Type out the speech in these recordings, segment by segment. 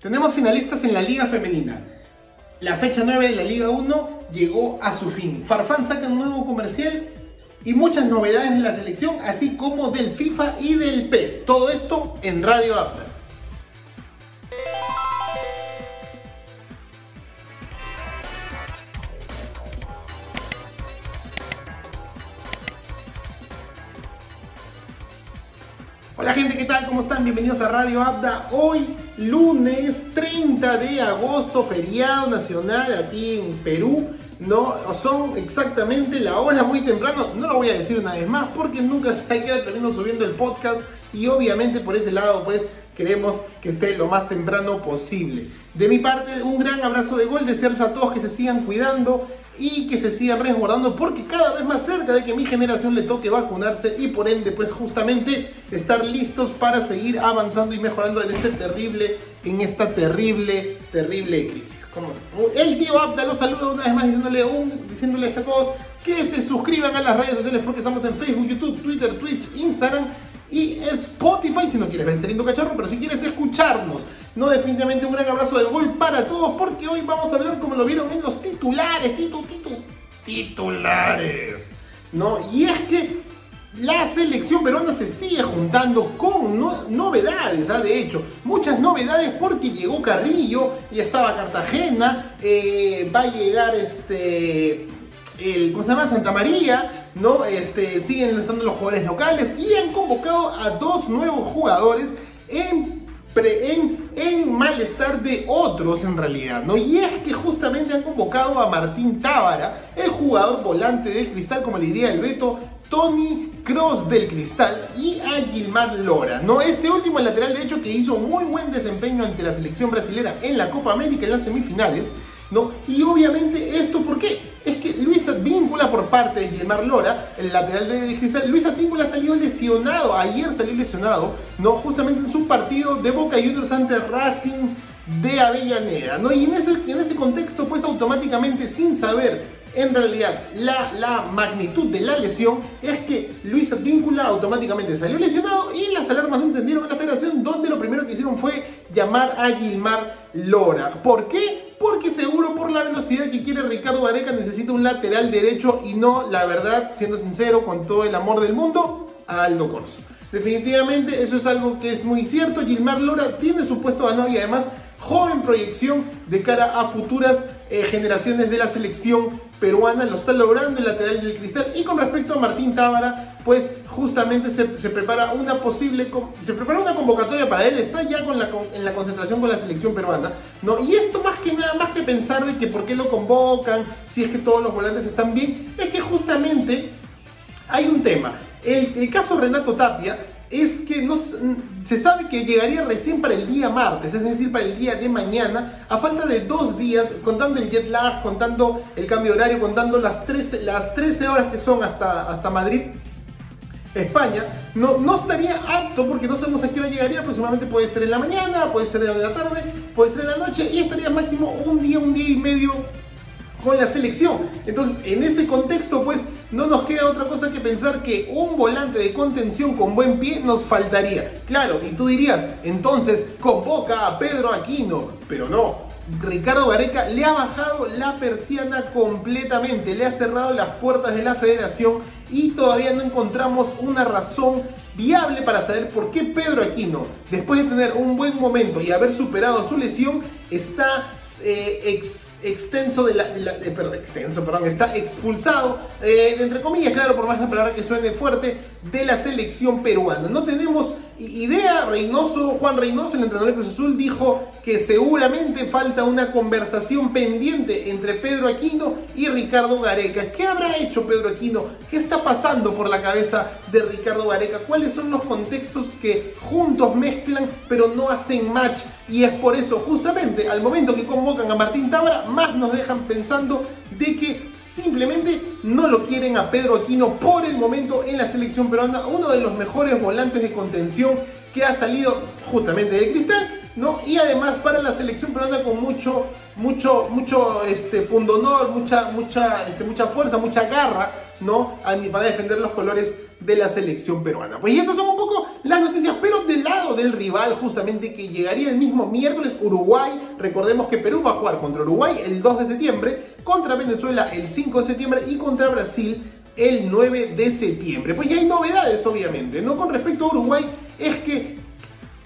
Tenemos finalistas en la Liga Femenina. La fecha 9 de la Liga 1 llegó a su fin. Farfán saca un nuevo comercial y muchas novedades de la selección, así como del FIFA y del PES. Todo esto en Radio Apta. Hola gente, ¿qué tal? ¿Cómo están? Bienvenidos a Radio Abda. Hoy, lunes 30 de agosto, feriado nacional aquí en Perú. No, son exactamente la hora muy temprano. No lo voy a decir una vez más porque nunca se queda termino subiendo el podcast. Y obviamente por ese lado, pues queremos que esté lo más temprano posible. De mi parte, un gran abrazo de gol. Desearles a todos que se sigan cuidando y que se sigan resguardando porque cada vez más cerca de que mi generación le toque vacunarse y por ende pues justamente estar listos para seguir avanzando y mejorando en este terrible, en esta terrible, terrible crisis. Como el tío Abda los saluda una vez más diciéndole un, diciéndoles a todos que se suscriban a las redes sociales porque estamos en Facebook, YouTube, Twitter, Twitch, Instagram y Spotify si no quieres ver este lindo cacharro, pero si quieres escucharnos no, definitivamente un gran abrazo de gol para todos porque hoy vamos a hablar como lo vieron en los titulares, titu, titu, titulares. ¿No? Y es que la selección peruana se sigue juntando con novedades, ¿ah? de hecho, muchas novedades porque llegó Carrillo, y estaba Cartagena, eh, va a llegar este, el, ¿cómo se llama? Santa María, ¿no? Este, siguen estando los jugadores locales y han convocado a dos nuevos jugadores en en, en, malestar de otros en realidad, ¿no? Y es que justamente han convocado a Martín Tábara, el jugador volante del cristal, como le diría el Beto, Tony Cross del Cristal y a Gilmar Lora, ¿no? Este último lateral de hecho que hizo muy buen desempeño ante la selección brasilera en la Copa América en las semifinales, ¿no? Y obviamente esto, ¿por qué? Es que Luis Advíncula por parte de Gilmar Lora, el lateral de Cristal, Luis Advíncula salió lesionado, ayer salió lesionado, ¿no? Justamente en su partido de Boca Juniors ante Racing de Avellaneda, ¿no? Y en ese, en ese contexto, pues automáticamente, sin saber en realidad la, la, magnitud de la lesión es que Luis Advíncula automáticamente salió lesionado y las alarmas se encendieron en la federación donde lo primero que hicieron fue llamar a Gilmar Lora. ¿Por qué? Porque seguro por la velocidad que quiere Ricardo Gareca necesita un lateral derecho y no, la verdad, siendo sincero, con todo el amor del mundo, a Aldo Corso. Definitivamente eso es algo que es muy cierto. Gilmar Lora tiene su puesto ganado y además joven proyección de cara a futuras eh, generaciones de la selección peruana, lo está logrando el lateral del cristal. Y con respecto a Martín Tábara, pues justamente se, prepara una posible, se prepara una convocatoria para él, está ya con en la concentración con la selección peruana, ¿no? Y esto más que nada, más que pensar de que por qué lo convocan, si es que todos los volantes están bien, es que justamente hay un tema. El, el caso Renato Tapia es que no, se sabe que llegaría recién para el día martes, es decir, para el día de mañana, a falta de dos días, contando el jet lag, contando el cambio horario, contando las 13, las 13 horas que son hasta, hasta Madrid, España, no, no estaría apto porque no sabemos a qué hora llegaría, aproximadamente puede ser en la mañana, puede ser en la tarde, puede ser en la noche y estaría máximo un día, un día y medio con la selección. Entonces, en ese contexto, pues no nos queda otra cosa que pensar que un volante de contención con buen pie nos faltaría. Claro, y tú dirías, entonces convoca a Pedro Aquino, pero no. Ricardo Gareca le ha bajado la persiana completamente, le ha cerrado las puertas de la federación y todavía no encontramos una razón viable para saber por qué Pedro Aquino, después de tener un buen momento y haber superado su lesión, está eh, extenso de la, eh, perdón, extenso, perdón, está expulsado, eh, entre comillas, claro, por más la palabra que suene fuerte, de la selección peruana. No tenemos idea, Reynoso, Juan Reynoso, el entrenador de Cruz Azul, dijo que seguramente falta una conversación pendiente entre Pedro Aquino y Ricardo Gareca. ¿Qué habrá hecho Pedro Aquino? ¿Qué está pasando por la cabeza de Ricardo Gareca? ¿Cuáles son los contextos que juntos mezclan pero no hacen match? Y es por eso, justamente, al momento que convocan a Martín Tábara, más nos dejan pensando de que simplemente no lo quieren a Pedro Aquino por el momento en la selección peruana, uno de los mejores volantes de contención que ha salido justamente del cristal. ¿no? Y además para la selección peruana con mucho, mucho, mucho este, pundonor, mucha, mucha, este, mucha fuerza, mucha garra, ¿no? Para defender los colores de la selección peruana. Pues y esas son un poco las noticias, pero del lado del rival, justamente que llegaría el mismo miércoles, Uruguay. Recordemos que Perú va a jugar contra Uruguay el 2 de septiembre, contra Venezuela el 5 de septiembre y contra Brasil el 9 de septiembre. Pues ya hay novedades, obviamente, ¿no? Con respecto a Uruguay, es que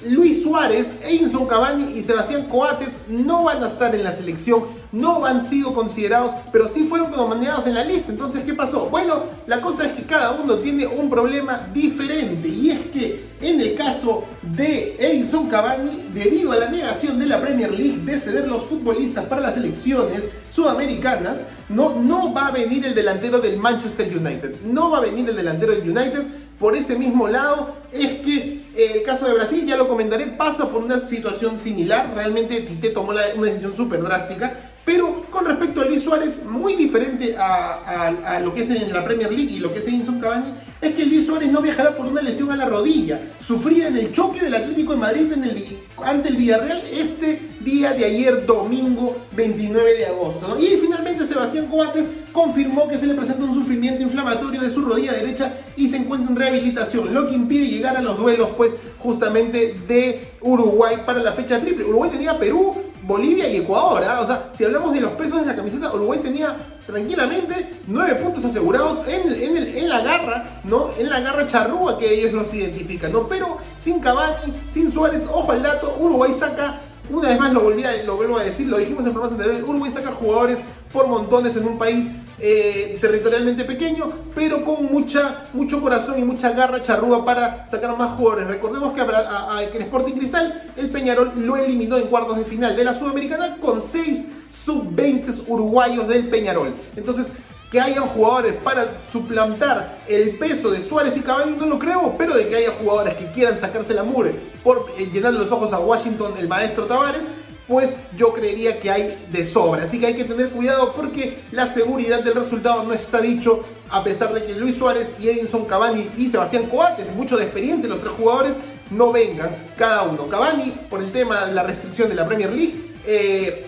Luis Suárez, Edinson Cavani y Sebastián Coates no van a estar en la selección, no han sido considerados, pero sí fueron mandados en la lista. Entonces, ¿qué pasó? Bueno, la cosa es que cada uno tiene un problema diferente y es que en el caso de Edinson Cavani, debido a la negación de la Premier League de ceder los futbolistas para las selecciones sudamericanas, no, no va a venir el delantero del Manchester United, no va a venir el delantero del United por ese mismo lado, es que el caso de Brasil, ya lo comentaré, pasa por una situación similar. Realmente Tite tomó una decisión súper drástica. Pero con respecto a Luis Suárez, muy diferente a, lo que es en la Premier League y lo que es Edinson Cavani, es que Luis Suárez no viajará por una lesión a la rodilla, sufrida en el choque del Atlético de Madrid ante el Villarreal este día de ayer, domingo 29 de agosto. Y finalmente Sebastián Coates confirmó que se le presenta un sufrimiento inflamatorio de su rodilla derecha y se encuentra en rehabilitación, lo que impide llegar a los duelos, pues justamente de Uruguay para la fecha triple. Uruguay tenía Perú, Bolivia y Ecuador. ¿ah? O sea, si hablamos de los pesos de la camiseta, Uruguay tenía tranquilamente nueve puntos asegurados en, en, la garra, ¿no? En la garra charrúa que ellos los identifican, ¿no? Pero sin Cavani, sin Suárez, ojo al dato, Uruguay saca una vez más lo, volví a, lo vuelvo a decir, lo dijimos en programas anteriores, Uruguay saca jugadores por montones en un país eh, territorialmente pequeño, pero con mucha, mucho corazón y mucha garra charrúa para sacar más jugadores. Recordemos que a, el Sporting Cristal, el Peñarol lo eliminó en cuartos de final de la Sudamericana con 6 sub-20 uruguayos del Peñarol. Entonces, que hayan jugadores para suplantar el peso de Suárez y Cavani no lo creo, pero de que haya jugadores que quieran sacarse la mure por llenarle los ojos a Washington, el maestro Tavares, pues yo creería que hay de sobra. Así que hay que tener cuidado porque la seguridad del resultado no está dicho, a pesar de que Luis Suárez y Edinson Cavani y Sebastián Coates, mucho de experiencia los tres jugadores, no vengan cada uno. Cavani por el tema de la restricción de la Premier League. Eh,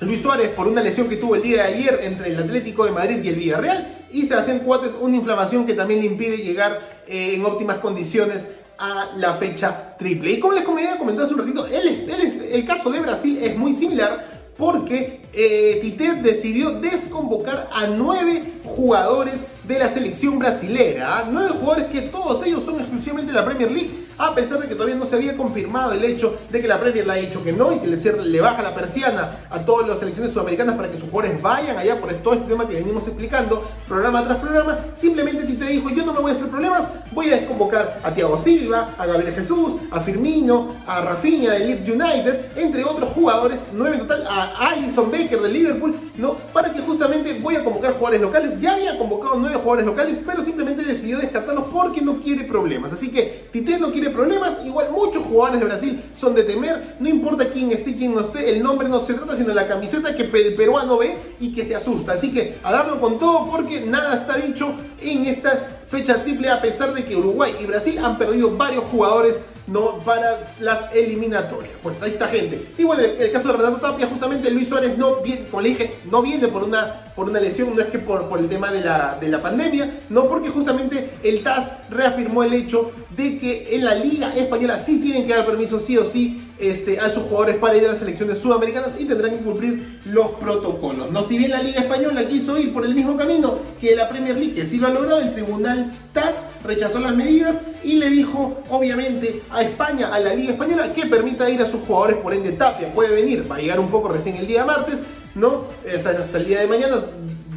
Luis Suárez por una lesión que tuvo el día de ayer entre el Atlético de Madrid y el Villarreal. Y Sebastián Coates una inflamación que también le impide llegar eh, en óptimas condiciones a la fecha triple. Y como les comenté hace un ratito, el, el caso de Brasil es muy similar porque eh, Tite decidió desconvocar a nueve jugadores de la selección brasilera. Nueve jugadores que todos ellos son exclusivamente de la Premier League a pesar de que todavía no se había confirmado el hecho de que la Premier le ha dicho que no y que le, baja la persiana a todas las selecciones sudamericanas para que sus jugadores vayan allá por todo este tema que venimos explicando programa tras programa. Simplemente Tite dijo, yo no me voy a hacer problemas, voy a desconvocar a Thiago Silva, a Gabriel Jesús, a Firmino, a Rafinha de Leeds United, entre otros jugadores, nueve en total, a Alison Baker de Liverpool, ¿no? Para que justamente voy a convocar jugadores locales. Ya había convocado nueve jugadores locales, pero simplemente decidió descartarlos porque no quiere problemas. Así que Tite no quiere problemas. Igual muchos jugadores de Brasil son de temer. No importa quién esté, quién no esté. El nombre no se trata, sino la camiseta que el peruano ve y que se asusta. Así que a darlo con todo porque nada está dicho en esta fecha triple a pesar de que Uruguay y Brasil han perdido varios jugadores no para las eliminatorias. Pues ahí está gente. Y bueno, el, caso de Renato Tapia, justamente Luis Suárez no viene, como no viene por una, por una lesión, no es que por, por el tema de la, de la pandemia, no porque justamente el TAS reafirmó el hecho de que en la Liga Española sí tienen que dar permiso sí o sí este, a sus jugadores para ir a las selecciones sudamericanas y tendrán que cumplir los protocolos. No, si bien la Liga Española quiso ir por el mismo camino que la Premier League, que sí lo ha logrado, el Tribunal TAS rechazó las medidas y le dijo, obviamente, a España, a la Liga Española, que permita ir a sus jugadores, por ende Tapia puede venir, va a llegar un poco recién el día martes, ¿no? hasta el día de mañana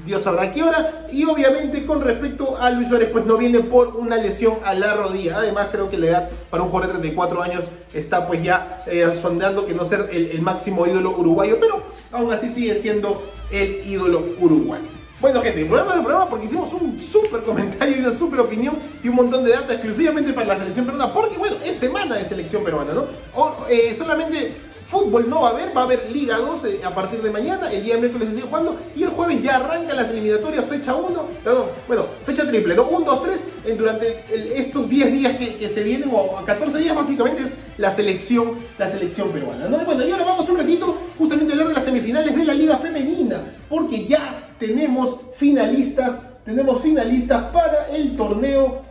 Dios sabrá qué hora. Y obviamente con respecto a Luis Suárez, pues no viene por una lesión a la rodilla. Además creo que la edad para un jugador de 34 años está pues ya eh, sondeando que no ser el, máximo ídolo uruguayo, pero aún así sigue siendo el ídolo uruguayo. Bueno, gente, volvemos del programa porque hicimos un súper comentario y una súper opinión y un montón de data exclusivamente para la selección peruana, porque bueno, es semana de selección peruana, ¿no? O, eh, solamente Fútbol no va a haber, va a haber Liga 12 a partir de mañana, el día miércoles se sigue jugando y el jueves ya arrancan las eliminatorias, fecha 1, perdón, bueno, fecha triple, ¿no? 1, 2, 3, durante estos 10 días que, se vienen, o 14 días básicamente es la selección, la selección peruana, ¿no? bueno, y ahora vamos un ratito justamente a hablar de las semifinales de la Liga Femenina, porque ya tenemos finalistas, tenemos finalistas para el torneo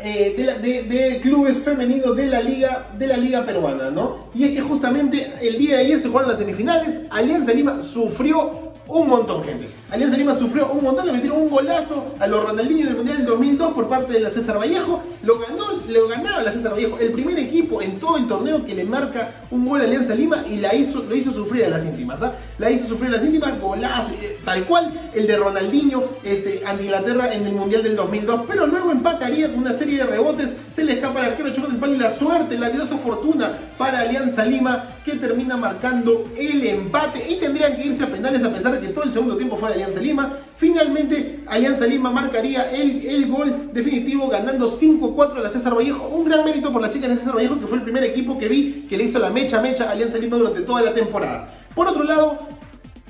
eh, de, de, clubes femeninos de la liga de la liga peruana, ¿no? Y es que justamente el día de ayer se jugaron las semifinales, Alianza Lima sufrió un montón, gente. Alianza Lima sufrió un montón, le metieron un golazo a los Ronaldinho del Mundial del 2002 por parte de la César Vallejo. Lo ganó, lo ganaron la César Vallejo, el primer equipo en todo el torneo que le marca un gol a Alianza Lima y la hizo, lo hizo sufrir a las íntimas. ¿ah? La hizo sufrir a las íntimas, golazo, eh, tal cual el de Ronaldinho este, Inglaterra en el Mundial del 2002. Pero luego empataría con una serie de rebotes, se le escapa el arquero, choca el palo y la suerte, la diosa fortuna para Alianza Lima que termina marcando el empate y tendrían que irse a penales a pesar de que todo el segundo tiempo fue de Alianza Lima. Finalmente, Alianza Lima marcaría el, el gol definitivo ganando 5-4 a la César Vallejo. Un gran mérito por la chica de César Vallejo, que fue el primer equipo que vi que le hizo la mecha mecha a Alianza Lima durante toda la temporada. Por otro lado,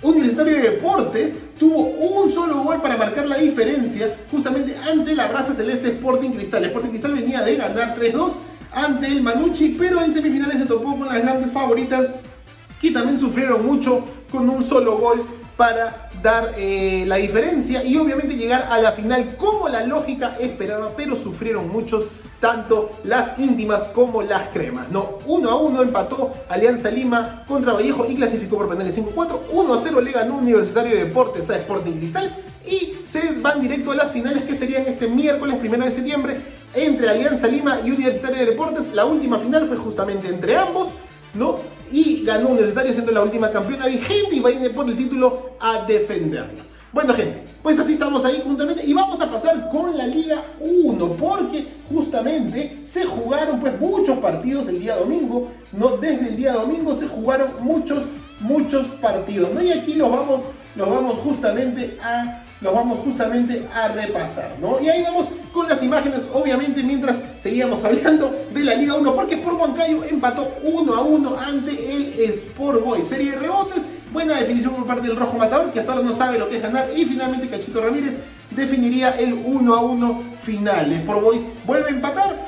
Universitario de Deportes tuvo un solo gol para marcar la diferencia justamente ante la raza celeste Sporting Cristal. Sporting Cristal venía de ganar 3-2 ante el Manucci, pero en semifinales se topó con las grandes favoritas que también sufrieron mucho con un solo gol para dar eh, la diferencia y obviamente llegar a la final como la lógica esperaba, pero sufrieron muchos, tanto las íntimas como las cremas. No, 1 a 1 empató Alianza Lima contra Vallejo y clasificó por penales 5-4. 1 a 0 le ganó Universitario de Deportes a Sporting Cristal y se van directo a las finales que serían este miércoles 1 de septiembre entre Alianza Lima y Universitario de Deportes. La última final fue justamente entre ambos, ¿no? Y ganó Universitario siendo la última campeona vigente y va a ir por el título a defenderlo. Bueno gente, pues así estamos ahí juntamente y vamos a pasar con la Liga 1 porque justamente se jugaron pues muchos partidos el día domingo, no desde el día domingo se jugaron muchos muchos partidos, ¿no? Y aquí los vamos los vamos justamente a los vamos justamente a repasar, ¿no? Y ahí vamos con las imágenes, obviamente, mientras seguíamos hablando de la Liga 1, porque Sport Huancayo empató 1 a 1 ante el Sport Boy. Serie de rebotes, buena definición por parte del Rojo Matador, que hasta ahora no sabe lo que es ganar, y finalmente Cachito Ramírez definiría el 1 a 1 final. Sport Boys vuelve a empatar,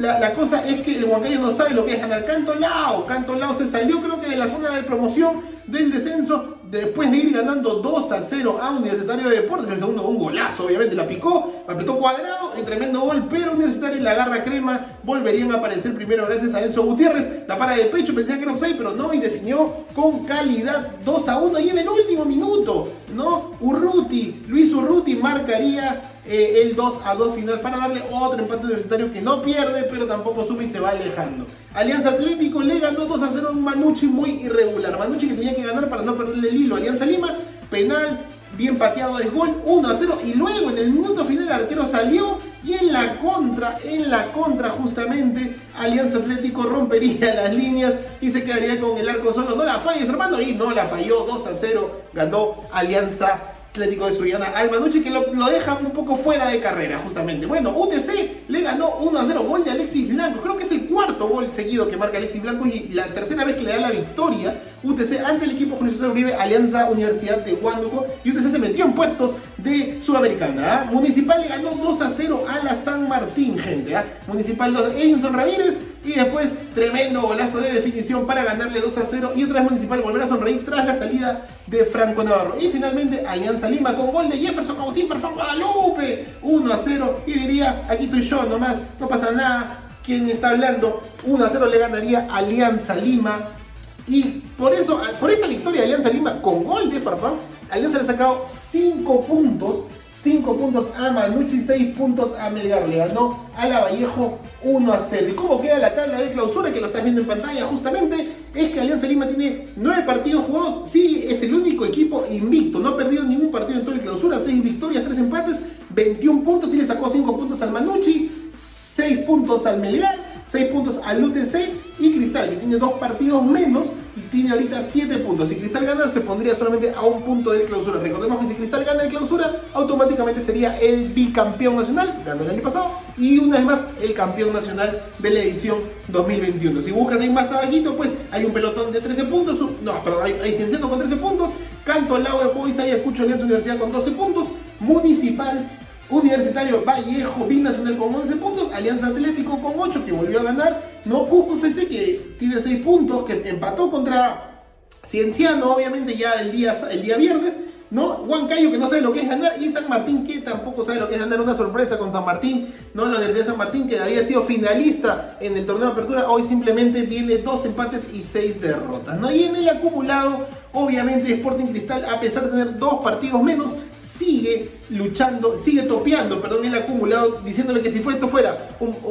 la, cosa es que el Huancayo no sabe lo que es ganar. Canto Lao, Canto Lao se salió creo que de la zona de promoción del descenso después de ir ganando 2 a 0 a Universitario de Deportes, el segundo un golazo, obviamente la picó, apretó cuadrado, el tremendo gol, pero Universitario la garra crema volverían a aparecer primero gracias a Enzo Gutiérrez, la para de pecho, pensé que era offside, pero no, y definió con calidad 2 a 1 y en el último minuto, ¿no? Urruti, Luis Urruti marcaría eh, el 2 a 2 final para darle otro empate universitario que no pierde, pero tampoco sube y se va alejando. Alianza Atlético le ganó 2 a 0 a un Manucci muy irregular. Manucci que tenía que ganar para no perderle el hilo. Alianza Lima, penal, bien pateado el gol, 1 a 0. Y luego en el minuto final el arquero salió y en la contra, en la contra justamente, Alianza Atlético rompería las líneas y se quedaría con el arco solo. No la falles, hermano. Y no la falló, 2 a 0. Ganó Alianza Atlético de Suriana al Manucci que lo, deja un poco fuera de carrera justamente. Bueno, UTC le ganó 1 a 0, gol de Alexis Blanco. Creo que es el cuarto gol seguido que marca Alexis Blanco y la tercera vez que le da la victoria UTC ante el equipo Julio César Uribe, Alianza Universidad de Huánuco y UTC se metió en puestos de Sudamericana. ¿ah? Municipal le ganó 2 a 0 a la San Martín, gente. ¿ah? Municipal 2 Edinson Ramírez y después tremendo golazo de definición para ganarle 2 a 0 y otra vez Municipal volver a sonreír tras la salida de Franco Navarro. Y finalmente Alianza Lima con gol de Jefferson Cautín para Guadalupe 1 a 0 y diría, aquí estoy yo nomás, no pasa nada. ¿Quién está hablando? 1 a 0 le ganaría Alianza Lima y por eso, por esa victoria de Alianza Lima con gol de Farfán, Alianza le ha sacado 5 puntos 5 puntos a Manucci, 6 puntos a Melgar. Le ganó a la Vallejo 1 a 0. ¿Y cómo queda la tabla de clausura que lo estás viendo en pantalla? Justamente es que Alianza Lima tiene 9 partidos jugados. Sí, es el único equipo invicto. No ha perdido ningún partido en toda la clausura. 6 victorias, 3 empates, 21 puntos. Y le sacó 5 puntos al Manucci, 6 puntos al Melgar 6 puntos al UTC y Cristal, que tiene dos partidos menos y tiene ahorita 7 puntos. Si Cristal gana, se pondría solamente a un punto de clausura. Recordemos que si Cristal gana el clausura, automáticamente sería el bicampeón nacional, ganó el año pasado, y una vez más el campeón nacional de la edición 2021. Si buscas ahí más abajito, pues hay un pelotón de 13 puntos, no, perdón, hay, hay Cienciano con 13 puntos, Canto al lado de Boys, ahí escucho Alianza Universidad con 12 puntos, Municipal Universitario Vallejo, Binacional con 11 puntos, Alianza Atlético con 8 que volvió a ganar, no Cusco FC que tiene 6 puntos, que empató contra Cienciano obviamente ya el día, el día viernes, ¿no? Huancayo que no sabe lo que es ganar y San Martín que tampoco sabe lo que es ganar una sorpresa con San Martín, ¿no? La Universidad de San Martín que había sido finalista en el torneo de apertura, hoy simplemente viene dos empates y seis derrotas, ¿no? Y en el acumulado, obviamente Sporting Cristal, a pesar de tener dos partidos menos, sigue luchando, sigue topeando, perdón, el acumulado, diciéndole que si fue esto fuera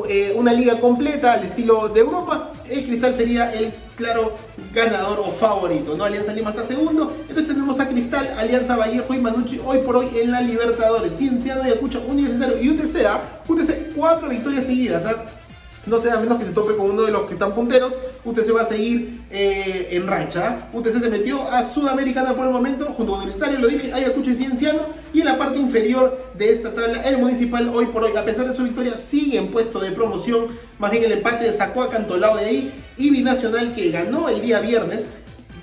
eh, una liga completa al estilo de Europa, el Cristal sería el claro ganador o favorito, ¿no? Alianza Lima está segundo, entonces tenemos a Cristal, Alianza Vallejo y Manucci hoy por hoy en la Libertadores, Cienciano, Ayacucho, Universitario y UTC, ¿ah? UTC cuatro victorias seguidas, ¿ah? No sea menos que se tope con uno de los que están punteros, UTC va a seguir eh, en racha. UTC se metió a Sudamericana por el momento, junto con Universitario, lo dije, Ayacucho y Cienciano, y en la parte inferior de esta tabla, el Municipal hoy por hoy, a pesar de su victoria, sigue en puesto de promoción, más bien el empate sacó a Cantolao de ahí, y Binacional que ganó el día viernes,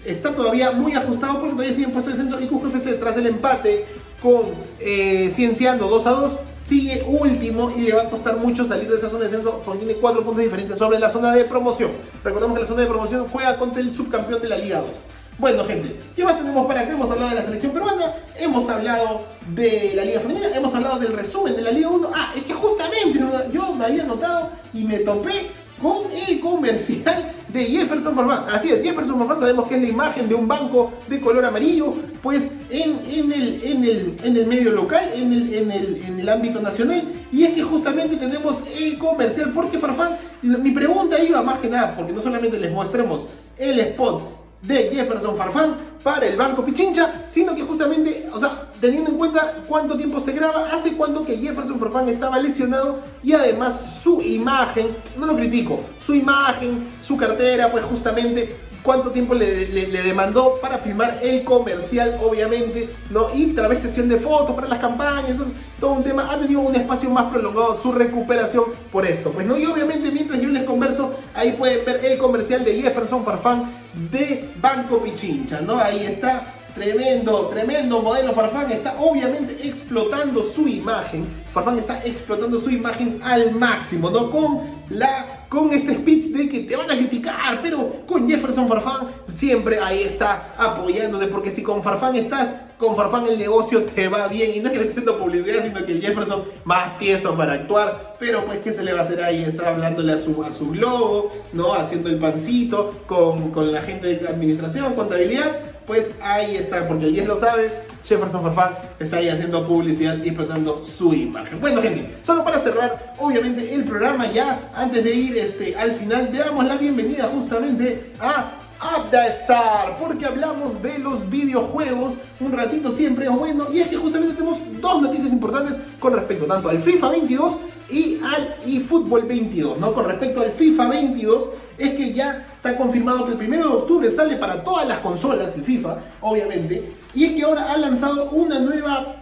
está todavía muy ajustado porque todavía sigue en puesto de descenso, y Cusco FC tras el empate con eh, Cienciano 2 a 2, sigue último y le va a costar mucho salir de esa zona de descenso porque tiene 4 puntos de diferencia sobre la zona de promoción. Recordemos que la zona de promoción juega contra el subcampeón de la Liga 2. Bueno, gente, ¿qué más tenemos para acá? Hemos hablado de la selección peruana, hemos hablado de la Liga Femenina, hemos hablado del resumen de la Liga 1. Ah, es que justamente yo me había notado y me topé con el comercial de Jefferson Farfán. Así es, Jefferson Farfán sabemos que es la imagen de un banco de color amarillo, pues en, en, el, en, el, en el medio local, en el, en, el, en el ámbito nacional. Y es que justamente tenemos el comercial, porque Farfán, mi pregunta iba más que nada, porque no solamente les mostremos el spot de Jefferson Farfán para el Banco Pichincha, sino que justamente, o sea, teniendo en cuenta cuánto tiempo se graba, hace cuánto que Jefferson Farfán estaba lesionado y además su imagen, no lo critico, su imagen, su cartera, pues justamente cuánto tiempo le, demandó para filmar el comercial, obviamente, ¿no? Y través sesión de fotos para las campañas, entonces todo un tema, ha tenido un espacio más prolongado su recuperación por esto. Pues no, y obviamente mientras yo les converso, ahí pueden ver el comercial de Jefferson Farfán de Banco Pichincha, ¿no? Ahí está Tremendo, tremendo modelo. Farfán está obviamente explotando su imagen. Farfán está explotando su imagen al máximo, ¿no? Con la con este speech de que te van a criticar, pero con Jefferson Farfán siempre ahí está apoyándote, porque si con Farfán estás, con Farfán el negocio te va bien, y no es que le esté haciendo publicidad, sino que el Jefferson más tieso para actuar, pero pues qué se le va a hacer ahí, está hablándole a su, a su globo, ¿no? Haciendo el pancito con, con la gente de administración, contabilidad, pues ahí está, porque el 10 lo sabe, Jefferson Farfán está ahí haciendo publicidad y explotando su imagen. Bueno, gente, solo para cerrar, obviamente, el programa ya, antes de ir este, al final, le damos la bienvenida justamente a Abda Star, porque hablamos de los videojuegos un ratito siempre bueno, y es que justamente tenemos dos noticias importantes con respecto tanto al FIFA 22 y al eFootball 22, ¿no? Con respecto al FIFA 22, es que ya está confirmado que el 1 de octubre sale para todas las consolas, el FIFA, obviamente, y es que ahora ha lanzado una nueva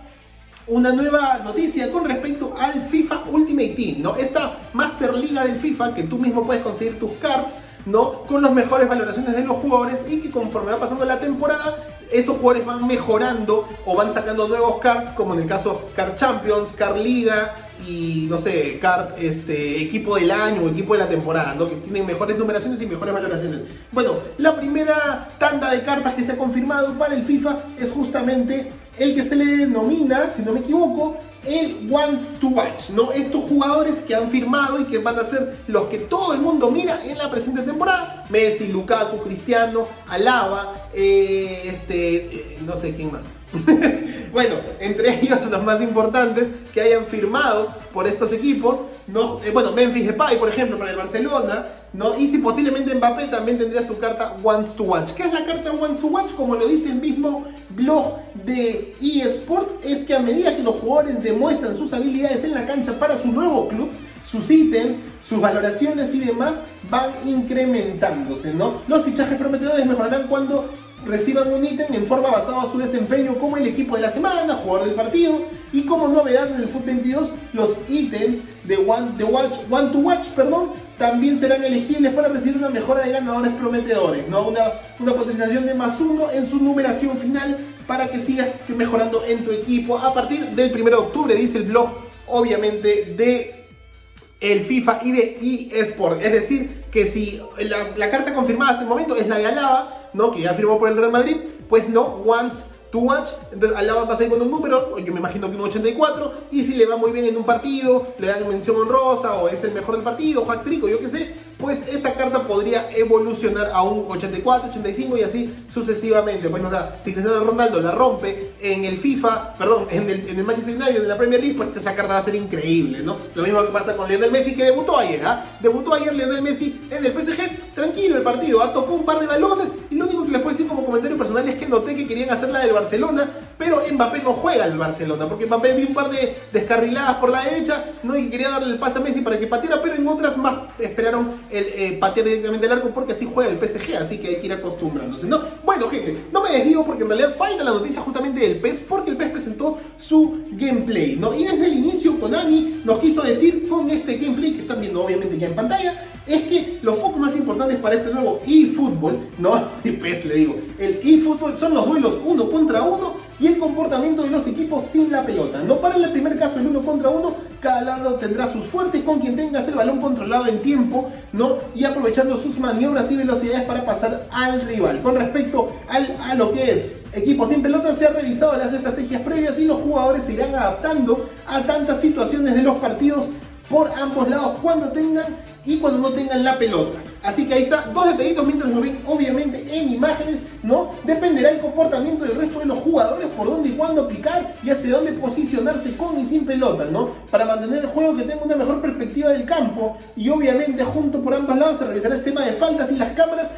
una nueva noticia con respecto al FIFA Ultimate Team, ¿no? Esta Master Liga del FIFA que tú mismo puedes conseguir tus cards, ¿no? Con las mejores valoraciones de los jugadores y que conforme va pasando la temporada, estos jugadores van mejorando o van sacando nuevos cards, como en el caso Card Champions, Card Liga, y no sé, card, este, equipo del año equipo de la temporada, ¿no? que tienen mejores numeraciones y mejores valoraciones. Bueno, la primera tanda de cartas que se ha confirmado para el FIFA es justamente el que se le denomina, si no me equivoco, el Wants to Watch, ¿no? Estos jugadores que han firmado y que van a ser los que todo el mundo mira en la presente temporada. Messi, Lukaku, Cristiano, Alaba, eh, este, eh, no sé quién más. bueno, entre ellos los más importantes que hayan firmado por estos equipos, ¿no? Eh, bueno, Memphis Depay, por ejemplo, para el Barcelona, ¿no? Y si posiblemente Mbappé también tendría su carta Wants to Watch. ¿Qué es la carta Wants to Watch? Como lo dice el mismo blog de eSport, es que a medida que los jugadores demuestran sus habilidades en la cancha para su nuevo club, sus ítems, sus valoraciones y demás van incrementándose, ¿no? Los fichajes prometedores mejorarán cuando reciban un ítem en forma basada en su desempeño como el equipo de la semana, jugador del partido y como novedad en el FUT 22 los ítems de One, de watch, one to Watch perdón, también serán elegibles para recibir una mejora de ganadores prometedores, ¿no? una, una potenciación de más uno en su numeración final para que sigas mejorando en tu equipo a partir del 1 de octubre, dice el blog obviamente de el FIFA y de eSport. Es decir, que si la, carta confirmada hasta el momento es la de Alaba, ¿no? que ya firmó por el Real Madrid, pues no, wants to watch, entonces al lado vas a ir con un número, yo me imagino que un 84, y si le va muy bien en un partido, le dan mención honrosa o es el mejor del partido, o o yo qué sé, pues esa carta podría evolucionar a un 84, 85 y así sucesivamente. Pues, o si Cristiano Ronaldo la rompe en el FIFA, perdón, en el, Manchester United, en la Premier League, pues esa carta va a ser increíble, ¿no? Lo mismo que pasa con Lionel Messi, que debutó ayer, ¿ah? Debutó ayer Lionel Messi en el PSG, tranquilo el partido, ¿ah? tocó un par de balones y lo único que les puedo decir como comentario personal es que noté que querían hacer la del Barcelona, pero Mbappé no juega el Barcelona, porque Mbappé vio un par de descarriladas por la derecha, ¿no? Y quería darle el pase a Messi para que pateara, pero en otras más esperaron el eh, patear directamente el arco porque así juega el PSG, así que hay que ir acostumbrándose, ¿no? Bueno, gente, no me desvío porque en realidad falta la noticia justamente del PES porque el PES presentó su gameplay, ¿no? Y desde el inicio Konami nos quiso decir con este gameplay que están viendo obviamente ya en pantalla, es que los focos más importantes para este nuevo eFootball, no el PES le digo, el eFootball son los duelos uno contra uno y el comportamiento de los equipos sin la pelota. No para el primer caso el uno contra uno, cada lado tendrá sus fuertes con quien tengas el balón controlado en tiempo, ¿no? Y aprovechando sus maniobras y velocidades para pasar al rival. Con respecto al, a lo que es equipos sin pelota, se han revisado las estrategias previas y los jugadores se irán adaptando a tantas situaciones de los partidos por ambos lados cuando tengan y cuando no tengan la pelota. Así que ahí está, dos detallitos mientras lo ven obviamente en imágenes, ¿no? Dependerá el comportamiento del resto de los jugadores por dónde y cuándo picar y hacia dónde posicionarse con y sin pelota, ¿no? Para mantener el juego que tenga una mejor perspectiva del campo y obviamente junto por ambos lados se revisará el sistema de faltas y las cámaras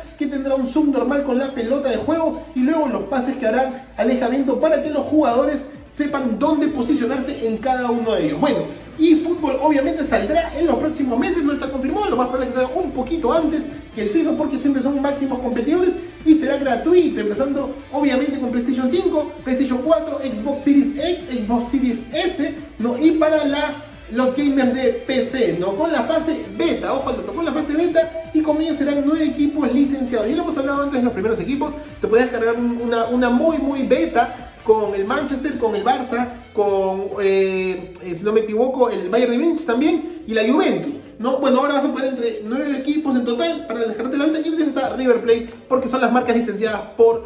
un zoom normal con la pelota de juego y luego los pases que harán alejamiento para que los jugadores sepan dónde posicionarse en cada uno de ellos. Bueno, y fútbol obviamente saldrá en los próximos meses, no está confirmado, lo más probable es que salga un poquito antes que el FIFA porque siempre son máximos competidores y será gratuito, empezando obviamente con PlayStation 5, PlayStation 4, Xbox Series X, Xbox Series S, y para la, los gamers de PC, ¿no? con la fase beta, ojo al con la fase beta y con ellos serán nueve equipos licenciados. Y lo hemos hablado antes de los primeros equipos, te puedes cargar una, una muy muy beta con el Manchester, con el Barça, con, eh, si no me equivoco, el Bayern de Múnich también y la Juventus. ¿no? Bueno, ahora vas a poner entre nueve equipos en total para descargarte la venta y entonces está River Plate porque son las marcas licenciadas por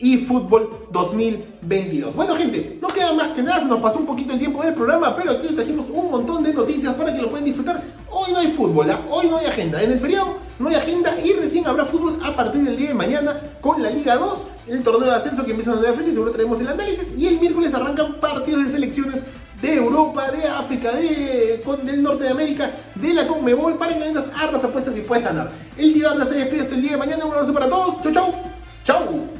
eFootball 2022. Bueno, gente, no queda más que nada, se nos pasó un poquito el tiempo del programa, pero aquí les trajimos un montón de noticias para que lo puedan disfrutar. Hoy no hay fútbol, ¿ah? hoy no hay agenda. En el feriado no hay agenda y recién habrá fútbol a partir del día de mañana con la Liga 2, el torneo de ascenso que empieza en la nueva fecha y seguro traemos el análisis. Y el miércoles arrancan partidos de selecciones de Europa, de África, de, del norte de América, de la Conmebol, para que vendas hartas apuestas y puedas ganar. El Habla se despide hasta el día de mañana. Un abrazo para todos. Chau, chau. Chau.